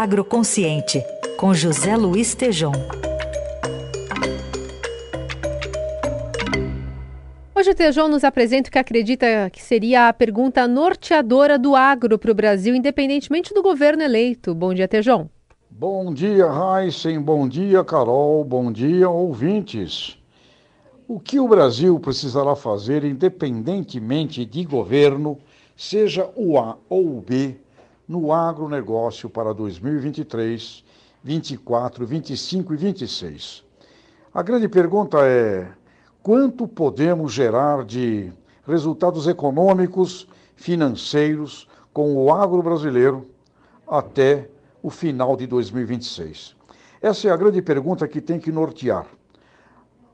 Agroconsciente, com José Luiz Tejom. Hoje o Tejão nos apresenta o que acredita que seria a pergunta norteadora do agro para o Brasil, independentemente do governo eleito. Bom dia, Tejão. Bom dia, Heisen. Bom dia, Carol. Bom dia, ouvintes. O que o Brasil precisará fazer, independentemente de governo, seja o A ou o B, no agronegócio para 2023, 24, 25 e 26? A grande pergunta é: quanto podemos gerar de resultados econômicos, financeiros com o agro brasileiro até o final de 2026? Essa é a grande pergunta que tem que nortear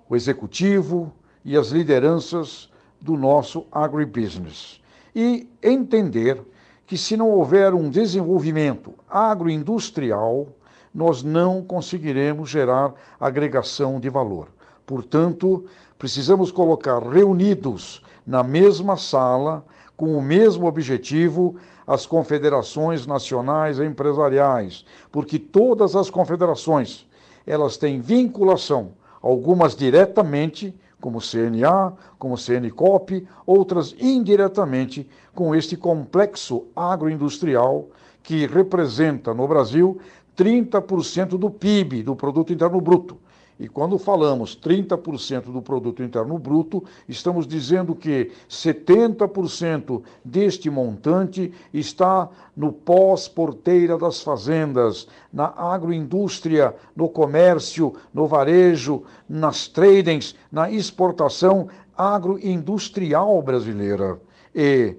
o executivo e as lideranças do nosso agribusiness. E entender que se não houver um desenvolvimento agroindustrial, nós não conseguiremos gerar agregação de valor. Portanto, precisamos colocar reunidos na mesma sala, com o mesmo objetivo, as confederações nacionais empresariais, porque todas as confederações, elas têm vinculação, algumas diretamente, como CNA, como CNCOP, outras indiretamente com este complexo agroindustrial que representa no Brasil 30% do PIB, do produto interno bruto. E quando falamos 30% do produto interno bruto, estamos dizendo que 70% deste montante está no pós-porteira das fazendas, na agroindústria, no comércio, no varejo, nas tradings, na exportação agroindustrial brasileira. E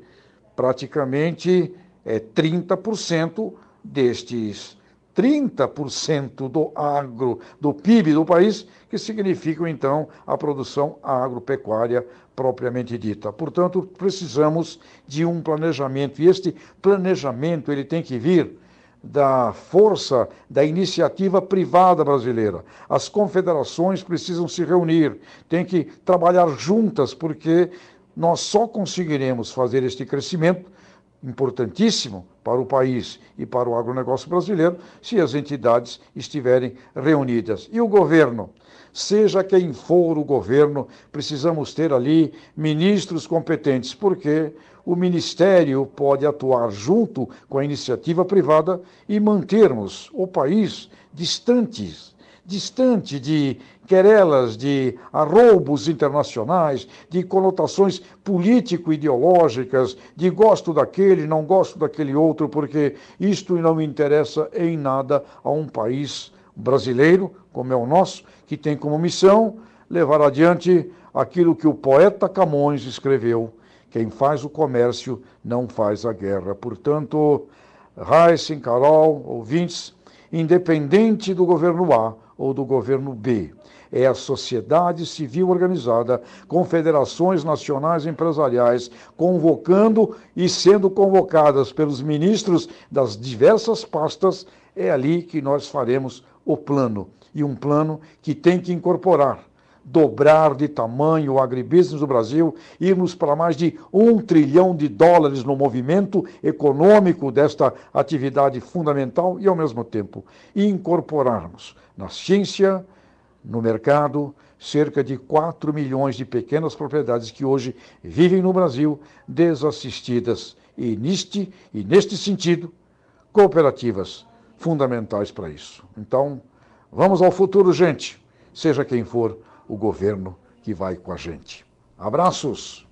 praticamente é 30% destes 30% do agro, do PIB do país, que significam então a produção agropecuária propriamente dita. Portanto, precisamos de um planejamento e este planejamento ele tem que vir da força da iniciativa privada brasileira. As confederações precisam se reunir, têm que trabalhar juntas, porque nós só conseguiremos fazer este crescimento importantíssimo para o país e para o agronegócio brasileiro se as entidades estiverem reunidas. E o governo? Seja quem for o governo, precisamos ter ali ministros competentes, porque o ministério pode atuar junto com a iniciativa privada e mantermos o país distantes distante de querelas, de arroubos internacionais, de conotações político-ideológicas, de gosto daquele, não gosto daquele outro, porque isto não interessa em nada a um país brasileiro, como é o nosso, que tem como missão levar adiante aquilo que o poeta Camões escreveu: quem faz o comércio não faz a guerra. Portanto, Heisen, Carol, ouvintes, independente do governo A, ou do governo B. É a sociedade civil organizada, confederações nacionais empresariais, convocando e sendo convocadas pelos ministros das diversas pastas, é ali que nós faremos o plano. E um plano que tem que incorporar dobrar de tamanho o agribusiness do Brasil, irmos para mais de um trilhão de dólares no movimento econômico desta atividade fundamental e, ao mesmo tempo, incorporarmos na ciência, no mercado, cerca de 4 milhões de pequenas propriedades que hoje vivem no Brasil desassistidas. E neste, e neste sentido, cooperativas fundamentais para isso. Então, vamos ao futuro, gente, seja quem for o governo que vai com a gente. Abraços!